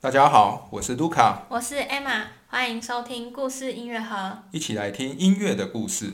大家好，我是卢卡，我是 Emma，欢迎收听故事音乐盒。一起来听音乐的故事。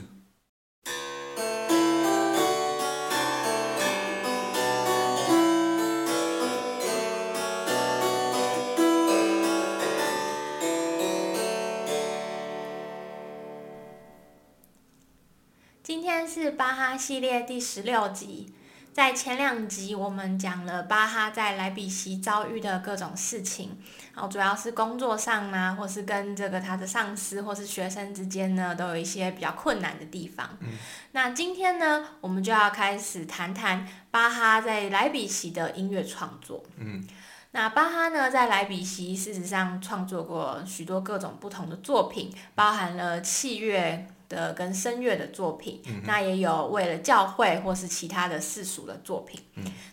今天是巴哈系列第十六集。在前两集，我们讲了巴哈在莱比锡遭遇的各种事情，然后主要是工作上呢，或是跟这个他的上司或是学生之间呢，都有一些比较困难的地方。嗯，那今天呢，我们就要开始谈谈巴哈在莱比锡的音乐创作。嗯，那巴哈呢，在莱比锡事实上创作过许多各种不同的作品，包含了器乐。的跟声乐的作品，那也有为了教会或是其他的世俗的作品。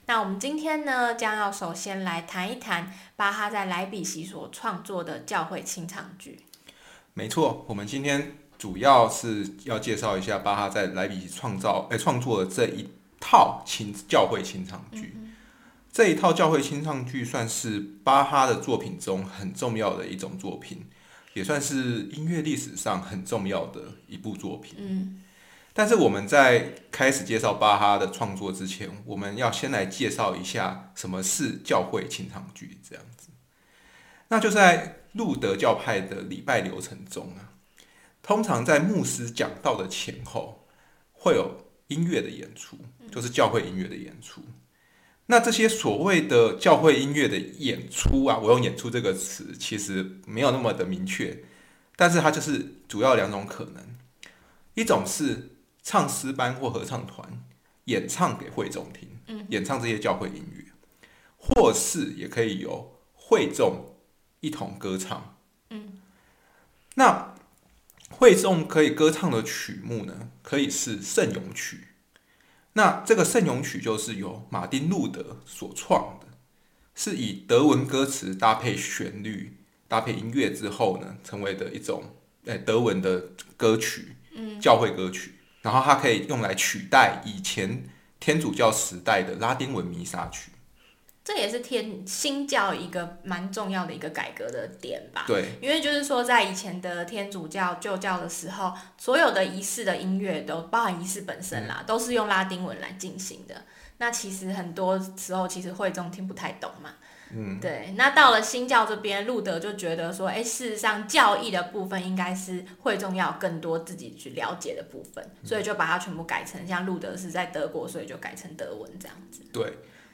那我们今天呢，将要首先来谈一谈巴哈在莱比锡所创作的教会清唱剧。没错，我们今天主要是要介绍一下巴哈在莱比锡创造诶创作的这一套清教会清唱剧。这一套教会清唱剧算是巴哈的作品中很重要的一种作品。也算是音乐历史上很重要的一部作品。嗯，但是我们在开始介绍巴哈的创作之前，我们要先来介绍一下什么是教会清唱剧。这样子，那就在路德教派的礼拜流程中啊，通常在牧师讲道的前后会有音乐的演出，就是教会音乐的演出。那这些所谓的教会音乐的演出啊，我用“演出”这个词，其实没有那么的明确，但是它就是主要两种可能：一种是唱诗班或合唱团演唱给会众听，演唱这些教会音乐；或是也可以由会众一同歌唱。嗯，那会众可以歌唱的曲目呢，可以是圣咏曲。那这个圣咏曲就是由马丁路德所创的，是以德文歌词搭配旋律、搭配音乐之后呢，成为的一种诶德文的歌曲，嗯，教会歌曲。然后它可以用来取代以前天主教时代的拉丁文弥撒曲。这也是天新教一个蛮重要的一个改革的点吧。对，因为就是说，在以前的天主教旧教的时候，所有的仪式的音乐都包含仪式本身啦，都是用拉丁文来进行的。那其实很多时候，其实会众听不太懂嘛。嗯，对。那到了新教这边，路德就觉得说，哎，事实上教义的部分应该是会众要更多自己去了解的部分，所以就把它全部改成像路德是在德国，所以就改成德文这样子。对。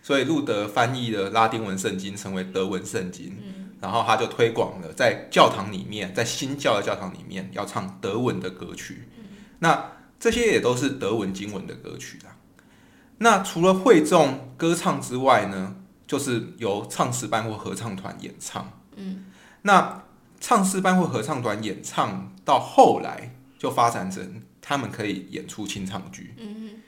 所以路德翻译了拉丁文圣经成为德文圣经，然后他就推广了在教堂里面，在新教的教堂里面要唱德文的歌曲。那这些也都是德文经文的歌曲啦。那除了会众歌唱之外呢，就是由唱诗班或合唱团演唱。嗯，那唱诗班或合唱团演唱到后来就发展成他们可以演出清唱剧。嗯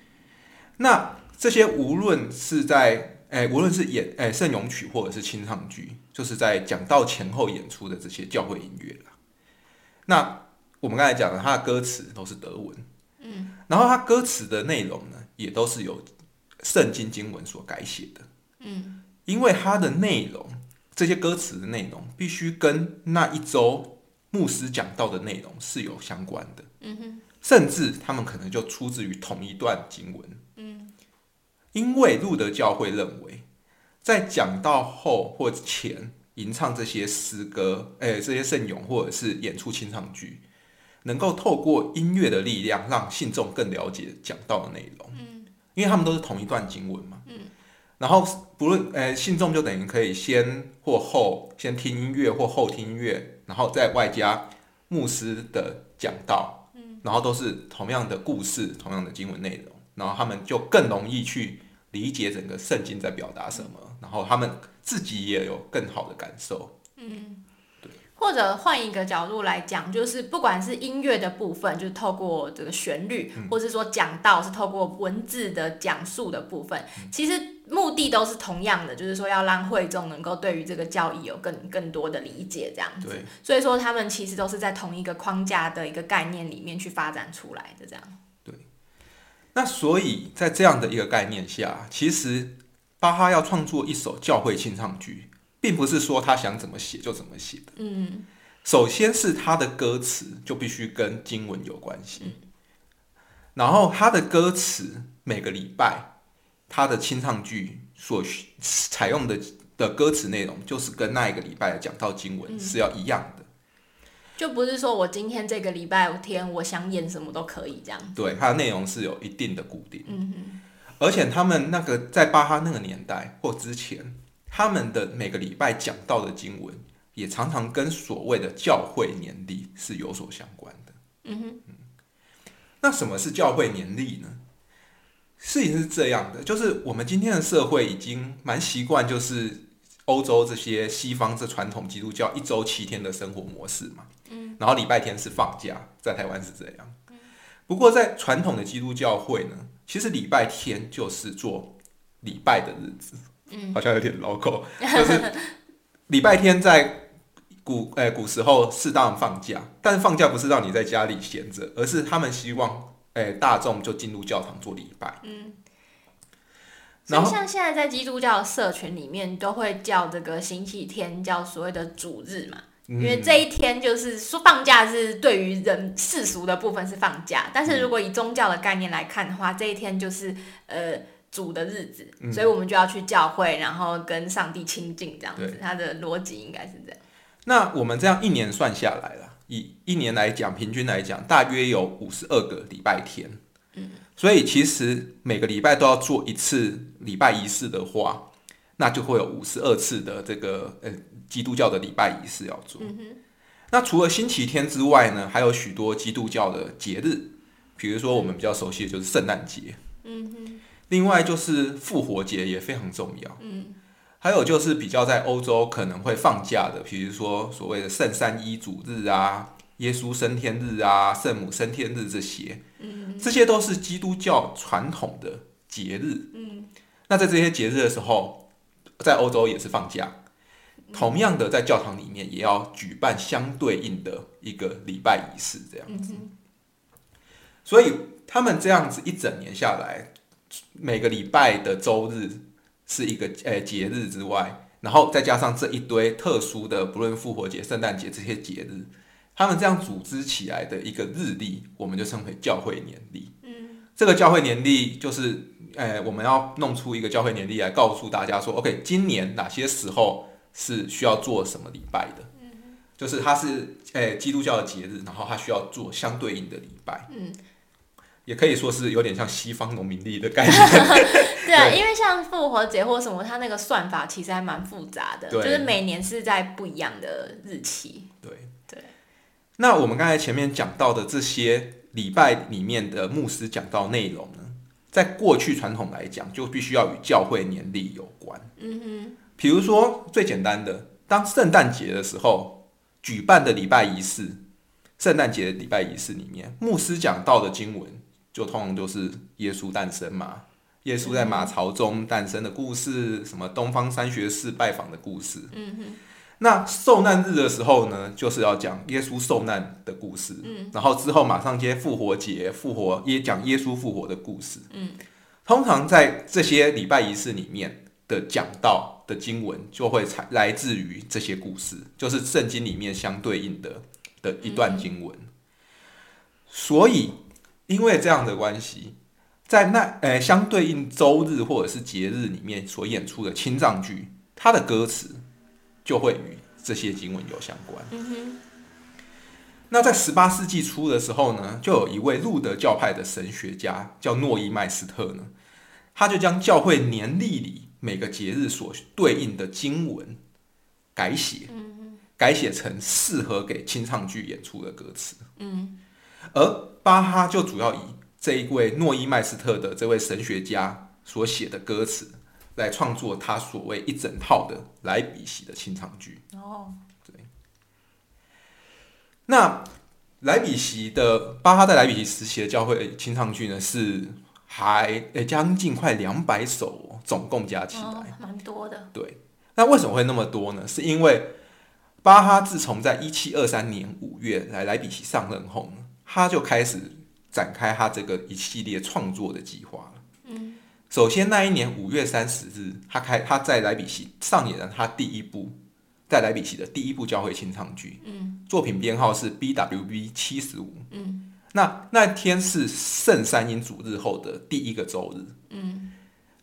那。这些无论是在诶，无论是演诶圣咏曲或者是清唱剧，就是在讲道前后演出的这些教会音乐啦。那我们刚才讲的，它的歌词都是德文，嗯，然后它歌词的内容呢，也都是由圣经经文所改写的，嗯，因为它的内容，这些歌词的内容必须跟那一周牧师讲到的内容是有相关的，嗯哼，甚至他们可能就出自于同一段经文。因为路德教会认为，在讲到后或前吟唱这些诗歌，哎，这些圣咏或者是演出清唱剧，能够透过音乐的力量，让信众更了解讲到的内容。嗯，因为他们都是同一段经文嘛。嗯，然后不论，哎，信众就等于可以先或后，先听音乐或后听音乐，然后再外加牧师的讲道。嗯，然后都是同样的故事，同样的经文内容。然后他们就更容易去理解整个圣经在表达什么，然后他们自己也有更好的感受。嗯，对。或者换一个角度来讲，就是不管是音乐的部分，就是透过这个旋律，或是说讲道是透过文字的讲述的部分，其实目的都是同样的，就是说要让会众能够对于这个教义有更更多的理解，这样子。对。所以说他们其实都是在同一个框架的一个概念里面去发展出来的，这样。那所以在这样的一个概念下，其实巴哈要创作一首教会清唱剧，并不是说他想怎么写就怎么写的。嗯首先是他的歌词就必须跟经文有关系，然后他的歌词每个礼拜他的清唱剧所需采用的的歌词内容，就是跟那一个礼拜的讲到经文是要一样的。就不是说我今天这个礼拜天我想演什么都可以这样。对，它的内容是有一定的固定。嗯哼，而且他们那个在巴哈那个年代或之前，他们的每个礼拜讲到的经文，也常常跟所谓的教会年历是有所相关的。嗯哼，那什么是教会年历呢？事情是这样的，就是我们今天的社会已经蛮习惯，就是欧洲这些西方这传统基督教一周七天的生活模式嘛。嗯。然后礼拜天是放假，在台湾是这样。不过在传统的基督教会呢，其实礼拜天就是做礼拜的日子。嗯。好像有点 local，就是礼拜天在古呃、古时候适当放假，但是放假不是让你在家里闲着，而是他们希望诶、大众就进入教堂做礼拜。然后所以像现在在基督教社群里面，都会叫这个星期天叫所谓的主日嘛，因为这一天就是说放假是对于人世俗的部分是放假，但是如果以宗教的概念来看的话，这一天就是呃主的日子，所以我们就要去教会，然后跟上帝亲近这样子对，它的逻辑应该是这样。那我们这样一年算下来了，以一年来讲，平均来讲，大约有五十二个礼拜天。嗯，所以其实每个礼拜都要做一次礼拜仪式的话，那就会有五十二次的这个呃基督教的礼拜仪式要做。那除了星期天之外呢，还有许多基督教的节日，比如说我们比较熟悉的就是圣诞节。另外就是复活节也非常重要。嗯。还有就是比较在欧洲可能会放假的，比如说所谓的圣三一主日啊、耶稣升天日啊、圣母升天日这些，这些都是基督教传统的节日。那在这些节日的时候，在欧洲也是放假，同样的在教堂里面也要举办相对应的一个礼拜仪式，这样子。所以他们这样子一整年下来，每个礼拜的周日是一个呃节日之外，然后再加上这一堆特殊的，不论复活节、圣诞节这些节日，他们这样组织起来的一个日历，我们就称为教会年历。嗯，这个教会年历就是，呃，我们要弄出一个教会年历来告诉大家说，OK，今年哪些时候是需要做什么礼拜的。就是它是诶、基督教的节日，然后它需要做相对应的礼拜。嗯，也可以说是有点像西方农民历的概念。对啊，因为像复活节或什么，它那个算法其实还蛮复杂的，就是每年是在不一样的日期。对对。那我们刚才前面讲到的这些礼拜里面的牧师讲到内容呢，在过去传统来讲，就必须要与教会年历有关。嗯哼。比如说最简单的，当圣诞节的时候举办的礼拜仪式，圣诞节的礼拜仪式里面，牧师讲到的经文，就通常就是耶稣诞生嘛。耶稣在马槽中诞生的故事，什么东方三学士拜访的故事，那受难日的时候呢，就是要讲耶稣受难的故事，嗯，然后之后马上接复活节，复活也讲耶稣复活的故事，嗯，通常在这些礼拜仪式里面的讲道的经文，就会采来自于这些故事，就是圣经里面相对应的的一段经文。所以，因为这样的关系，在那呃相对应周日或者是节日里面所演出的清藏剧，它的歌词就会与这些经文有相关。那在十八世纪初的时候呢，就有一位路德教派的神学家叫诺伊麦斯特呢，他就将教会年历里每个节日所对应的经文改写，改写成适合给清唱剧演出的歌词。而巴哈就主要以这一位诺伊麦斯特的这位神学家所写的歌词来创作他所谓一整套的莱比锡的清唱剧。哦，对那莱比锡的巴哈在莱比锡时期的教会清唱剧呢，是还诶将近快两百首哦，总共加起来。哦，蛮多的。对，那为什么会那么多呢？是因为巴哈自从在一七二三年五月来莱比锡上任后，他就开始展开他这个一系列创作的计划了。嗯，首先那一年五月三十日，他开他在莱比锡上演了他第一部在莱比锡的第一部教会清唱剧，嗯，作品编号是 BWB 七十五，嗯，那那天是圣三阴主日后的第一个周日，嗯，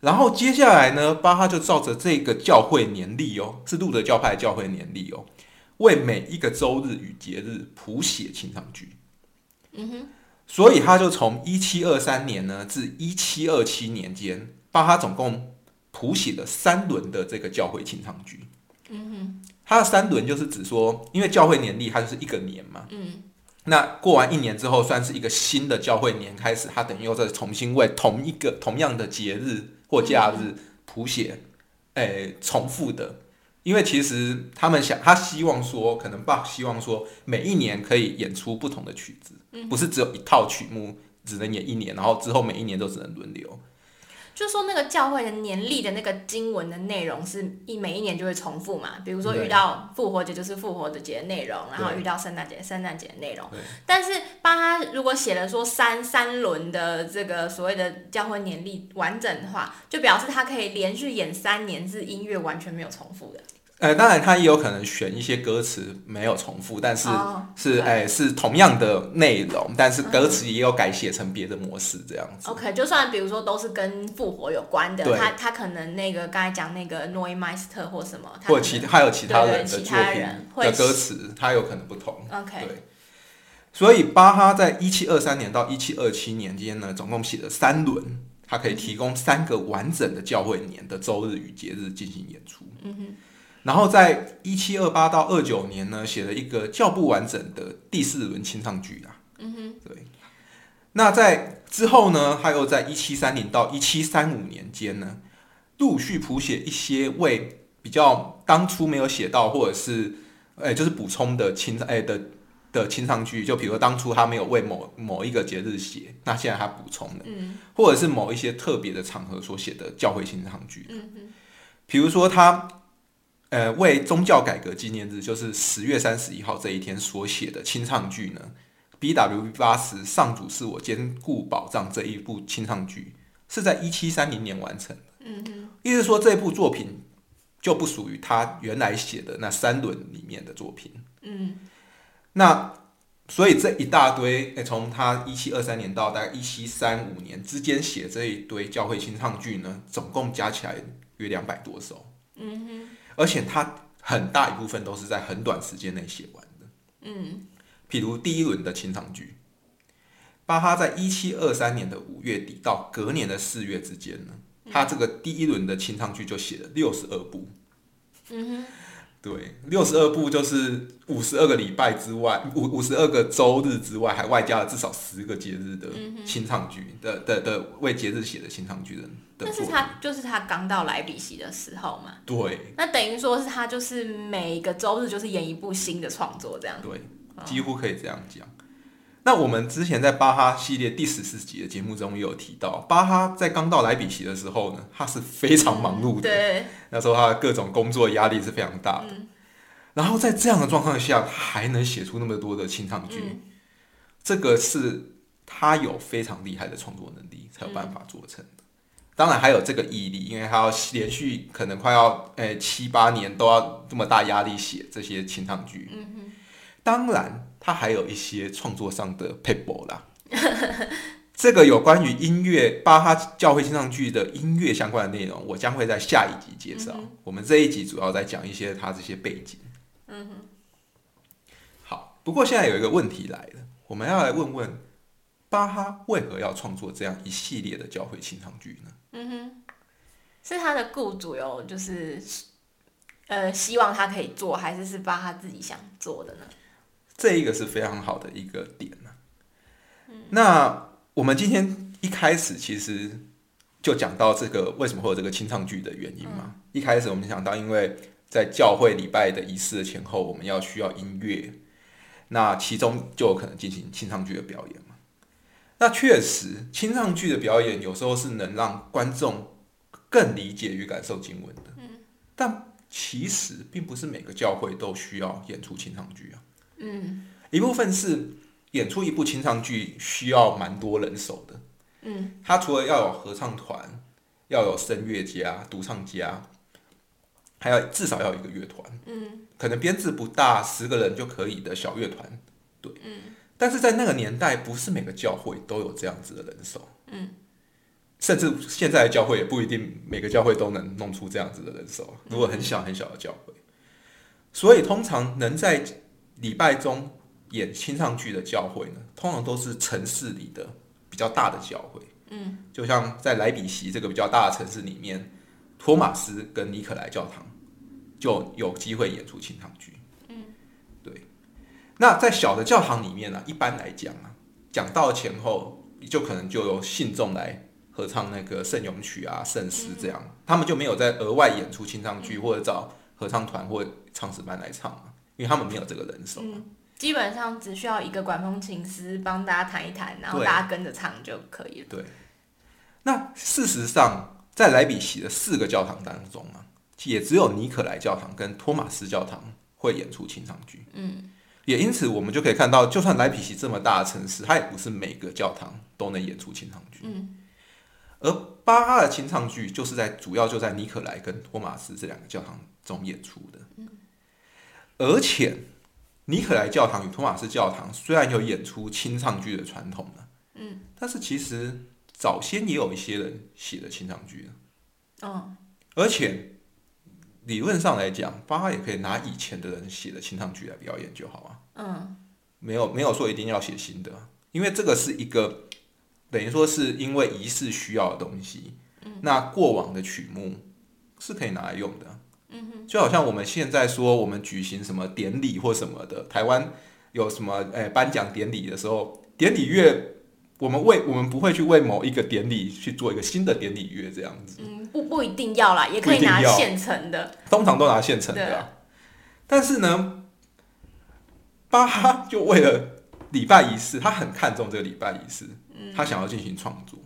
然后接下来呢，巴哈就照着这个教会年历哦，是路德教派教会年历哦，为每一个周日与节日谱写清唱剧，嗯哼。所以他就从一七二三年呢至一七二七年间，巴哈总共谱写了三轮的这个教会清唱剧。嗯哼，他的三轮就是指说，因为教会年历它就是一个年嘛。嗯，那过完一年之后，算是一个新的教会年开始，他等于又再重新为同一个同样的节日或假日谱写，诶，重复的。因为其实他们想，他希望说，可能爸希望说，每一年可以演出不同的曲子，不是只有一套曲目只能演一年，然后之后每一年都只能轮流。就说那个教会的年历的那个经文的内容是一每一年就会重复嘛？比如说遇到复活节就是复活的节内容，然后遇到圣诞节圣诞节内容。但是帮他如果写了说三三轮的这个所谓的教会年历完整的话，就表示他可以连续演三年，是音乐完全没有重复的。呃，当然，他也有可能选一些歌词没有重复，但是是哎是同样的内容，但是歌词也有改写成别的模式这样子。OK，就算比如说都是跟复活有关的，他他可能那个刚才讲那个 Noymeister 或什么，或其还有其他人的作品的歌词，他有可能不同。OK，对。所以巴哈在一七二三年到一七二七年间呢，总共写了三轮，他可以提供三个完整的教会年的周日与节日进行演出。嗯哼。然后在一七二八到二九年呢，写了一个较不完整的第四轮清唱剧啊。嗯哼，对。那在之后呢，他又在一七三零到一七三五年间呢，陆续谱写一些为比较当初没有写到，或者是哎，就是补充的清哎的的清唱剧。就比如说当初他没有为某某一个节日写，那现在他补充的，嗯，或者是某一些特别的场合所写的教会清唱剧。嗯哼，比如说他。呃，为宗教改革纪念日，就是十月三十一号这一天所写的清唱剧呢，B W 八十上主是我坚固保障这一部清唱剧，是在一七三零年完成的。嗯哼，意思说这部作品就不属于他原来写的那三轮里面的作品。嗯，那所以这一大堆，诶，从他一七二三年到大概一七三五年之间写这一堆教会清唱剧呢，总共加起来约两百多首。嗯哼。而且他很大一部分都是在很短时间内写完的。嗯，譬如第一轮的清唱剧，巴哈在一七二三年的五月底到隔年的四月之间呢，他这个第一轮的清唱剧就写了六十二部。嗯哼。对，六十二部就是五十二个礼拜之外，五五十二个周日之外，还外加了至少十个节日的清唱剧的的的为节日写的清唱剧的。但是他就是他刚到莱比锡的时候嘛。对。那等于说是他就是每个周日就是演一部新的创作这样。对，几乎可以这样讲。那我们之前在巴哈系列第十四集的节目中也有提到，巴哈在刚到莱比锡的时候呢，他是非常忙碌的。对，那时候他的各种工作压力是非常大的。然后在这样的状况下，他还能写出那么多的清唱剧，这个是他有非常厉害的创作能力才有办法做成的。当然还有这个毅力，因为他要连续可能快要诶七八年都要这么大压力写这些清唱剧。嗯哼，当然。他还有一些创作上的 paper 啦，这个有关于音乐巴哈教会清唱剧的音乐相关的内容，我将会在下一集介绍。我们这一集主要在讲一些他这些背景。嗯哼。好，不过现在有一个问题来了，我们要来问问巴哈为何要创作这样一系列的教会清唱剧呢？嗯哼，是他的雇主有就是呃希望他可以做，还是是巴哈自己想做的呢？这一个是非常好的一个点呢。那我们今天一开始其实就讲到这个为什么会有这个清唱剧的原因嘛。一开始我们想到，因为在教会礼拜的仪式的前后，我们要需要音乐，那其中就有可能进行清唱剧的表演嘛。那确实，清唱剧的表演有时候是能让观众更理解与感受经文的。但其实并不是每个教会都需要演出清唱剧啊。嗯，一部分是演出一部清唱剧需要蛮多人手的。嗯，他除了要有合唱团，要有声乐家、独唱家，还要至少要有一个乐团。嗯，可能编制不大，十个人就可以的小乐团。对，嗯。但是在那个年代，不是每个教会都有这样子的人手。嗯。甚至现在的教会也不一定每个教会都能弄出这样子的人手。如果很小很小的教会，所以通常能在礼拜中演清唱剧的教会呢，通常都是城市里的比较大的教会。嗯，就像在莱比锡这个比较大的城市里面，托马斯跟尼可莱教堂就有机会演出清唱剧。嗯，对。那在小的教堂里面呢，一般来讲啊，讲到前后就可能就有信众来合唱那个圣咏曲啊、圣诗这样，他们就没有再额外演出清唱剧或者找合唱团或唱诗班来唱因为他们没有这个人手。基本上只需要一个管风琴师帮大家弹一弹，然后大家跟着唱就可以了。对。那事实上，在莱比锡的四个教堂当中啊，也只有尼可莱教堂跟托马斯教堂会演出清唱剧。嗯。也因此，我们就可以看到，就算莱比锡这么大的城市，它也不是每个教堂都能演出清唱剧。嗯。而巴哈的清唱剧就是在主要就在尼可莱跟托马斯这两个教堂中演出的。嗯。而且。尼可莱教堂与托马斯教堂虽然有演出清唱剧的传统呢，嗯，但是其实早先也有一些人写的清唱剧嗯，而且理论上来讲，巴哈也可以拿以前的人写的清唱剧来表演就好啊，嗯，没有没有说一定要写新的，因为这个是一个等于说是因为仪式需要的东西，嗯，那过往的曲目是可以拿来用的。就好像我们现在说，我们举行什么典礼或什么的，台湾有什么诶颁奖典礼的时候，典礼乐，我们为我们不会去为某一个典礼去做一个新的典礼乐这样子。嗯，不不一定要啦，也可以拿现成的。通常都拿现成的。但是呢，巴哈就为了礼拜仪式，他很看重这个礼拜仪式，他想要进行创作，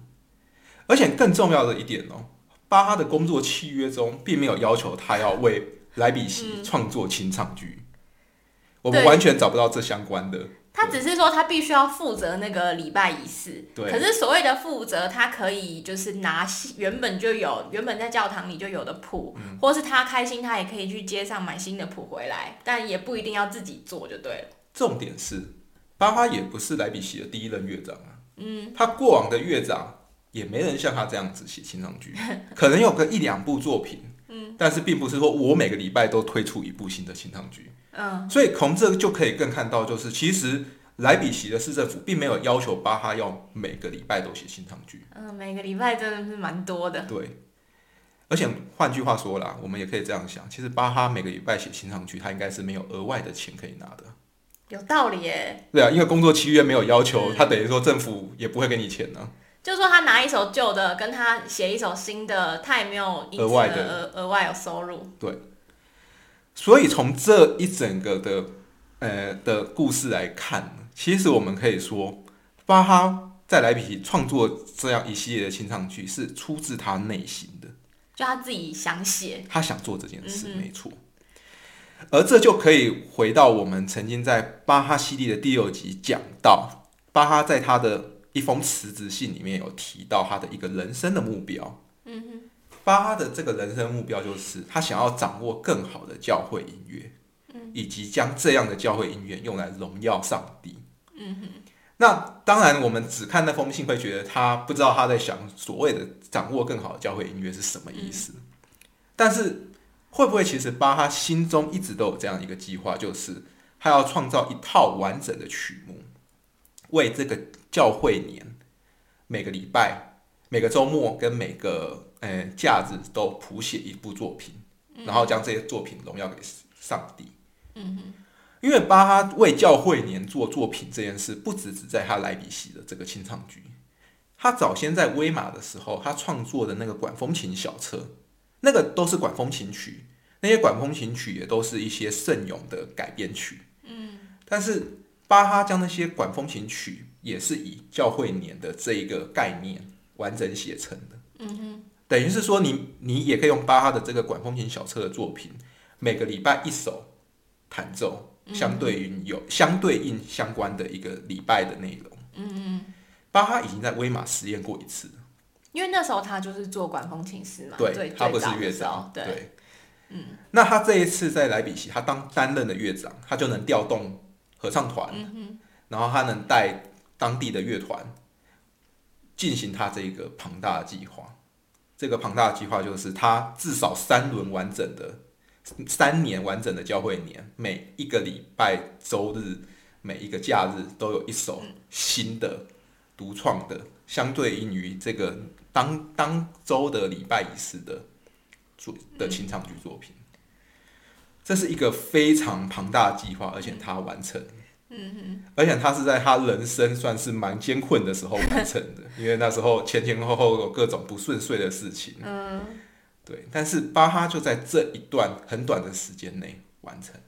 而且更重要的一点哦。巴哈的工作契约中并没有要求他要为莱比锡创作清唱剧，我们完全找不到这相关的。他只是说他必须要负责那个礼拜仪式。对。可是所谓的负责，他可以就是拿原本就有、原本在教堂里就有的谱，或是他开心，他也可以去街上买新的谱回来，但也不一定要自己做就对了。重点是，巴哈也不是莱比锡的第一任乐长啊。嗯。他过往的乐长。也没人像他这样子写清唱剧，可能有个一两部作品，嗯，但是并不是说我每个礼拜都推出一部新的清唱剧，嗯，所以从这就可以更看到，就是其实莱比锡的市政府并没有要求巴哈要每个礼拜都写清唱剧，嗯，每个礼拜真的是蛮多的，对，而且换句话说啦，我们也可以这样想，其实巴哈每个礼拜写清唱剧，他应该是没有额外的钱可以拿的，有道理耶，对啊，因为工作契约没有要求，他等于说政府也不会给你钱呢。就说他拿一首旧的，跟他写一首新的，他也没有额外的额外有收入。对，所以从这一整个的呃的故事来看，其实我们可以说，巴哈在莱比锡创作这样一系列的清唱剧是出自他内心的，就他自己想写，他想做这件事，没错。而这就可以回到我们曾经在巴哈系列的第六集讲到，巴哈在他的。一封辞职信里面有提到他的一个人生的目标，嗯哼，巴哈的这个人生目标就是他想要掌握更好的教会音乐，嗯，以及将这样的教会音乐用来荣耀上帝，嗯哼。那当然，我们只看那封信会觉得他不知道他在想所谓的掌握更好的教会音乐是什么意思，但是会不会其实巴哈心中一直都有这样一个计划，就是他要创造一套完整的曲目，为这个。教会年每个礼拜、每个周末跟每个呃假日都谱写一部作品，然后将这些作品荣耀给上帝。嗯哼，因为巴哈为教会年做作品这件事，不只只在他莱比锡的这个清唱局，他早先在威马的时候，他创作的那个管风琴小册，那个都是管风琴曲，那些管风琴曲也都是一些圣咏的改编曲。嗯，但是巴哈将那些管风琴曲。也是以教会年的这一个概念完整写成的，嗯哼，等于是说你你也可以用巴哈的这个管风琴小册的作品，每个礼拜一首弹奏，相对于有相对应相关的一个礼拜的内容，嗯嗯，巴哈已经在威马实验过一次，因为那时候他就是做管风琴师嘛，对，他不是乐长候，，对，嗯。那他这一次在莱比锡，他当担任的乐长，他就能调动合唱团，嗯然后他能带当地的乐团进行他这个庞大的计划。这个庞大的计划就是他至少三轮完整的三年完整的教会年，每一个礼拜、周日、每一个假日都有一首新的独创的，相对应于这个当当周的礼拜仪式的作的清唱剧作品。这是一个非常庞大的计划，而且他完成。嗯而且他是在他人生算是蛮艰困的时候完成的，因为那时候前前后后有各种不顺遂的事情。嗯，对，但是巴哈就在这一段很短的时间内完成了。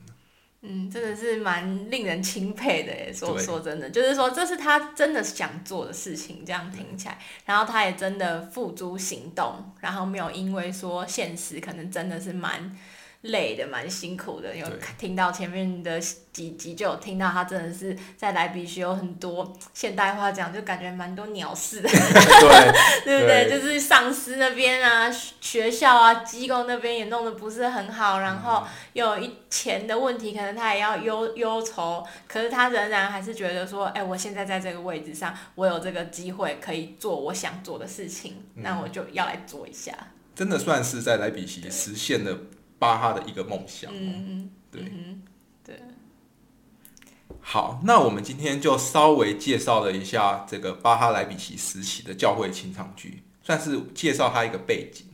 嗯，真的是蛮令人钦佩的耶。说说真的，就是说这是他真的想做的事情，这样听起来，然后他也真的付诸行动，然后没有因为说现实可能真的是蛮累的、蛮辛苦的。因为听到前面的几集就有听到他真的是在莱比锡有很多现代化讲，就感觉蛮多鸟事的。对，对不对？对就是上司那边啊，学学校啊，机构那边也弄得不是很好，然后又有一钱的问题，可能他也要忧忧愁，可是他仍然还是觉得说，哎，我现在在这个位置上，我有这个机会可以做我想做的事情，那我就要来做一下。真的算是在莱比锡实现了巴哈的一个梦想。嗯对嗯，对，好，那我们今天就稍微介绍了一下这个巴哈莱比奇时期的教会清唱剧，算是介绍它一个背景。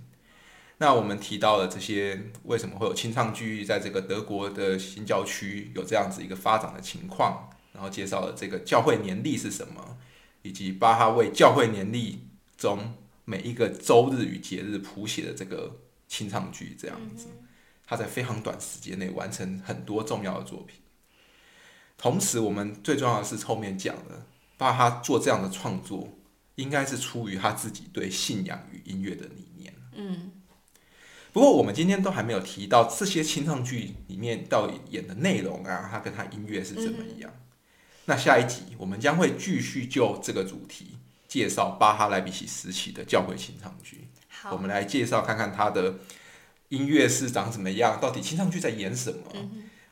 那我们提到了这些为什么会有清唱剧在这个德国的新教区有这样子一个发展的情况，然后介绍了这个教会年历是什么，以及巴哈为教会年历中每一个周日与节日谱写的这个清唱剧这样子。他在非常短时间内完成很多重要的作品。同时，我们最重要的是后面讲的，巴哈做这样的创作，应该是出于他自己对信仰与音乐的理念。嗯不过，我们今天都还没有提到这些清唱剧里面到底演的内容啊，它跟它音乐是怎么样。那下一集我们将会继续就这个主题介绍巴哈莱比锡时期的教会清唱剧。我，们来介绍看看它的音乐是长怎么样，到底清唱剧在演什么，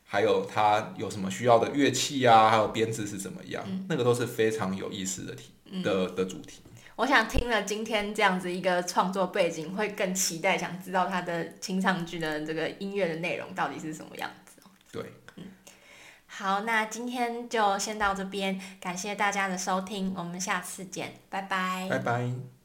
还有它有什么需要的乐器啊，还有编制是怎么样，那个都是非常有意思的题的的主题。我想听了今天这样子一个创作背景，会更期待想知道他的清唱剧的这个音乐的内容到底是什么样子。对，好，那今天就先到这边，感谢大家的收听，我们下次见，拜拜。拜拜。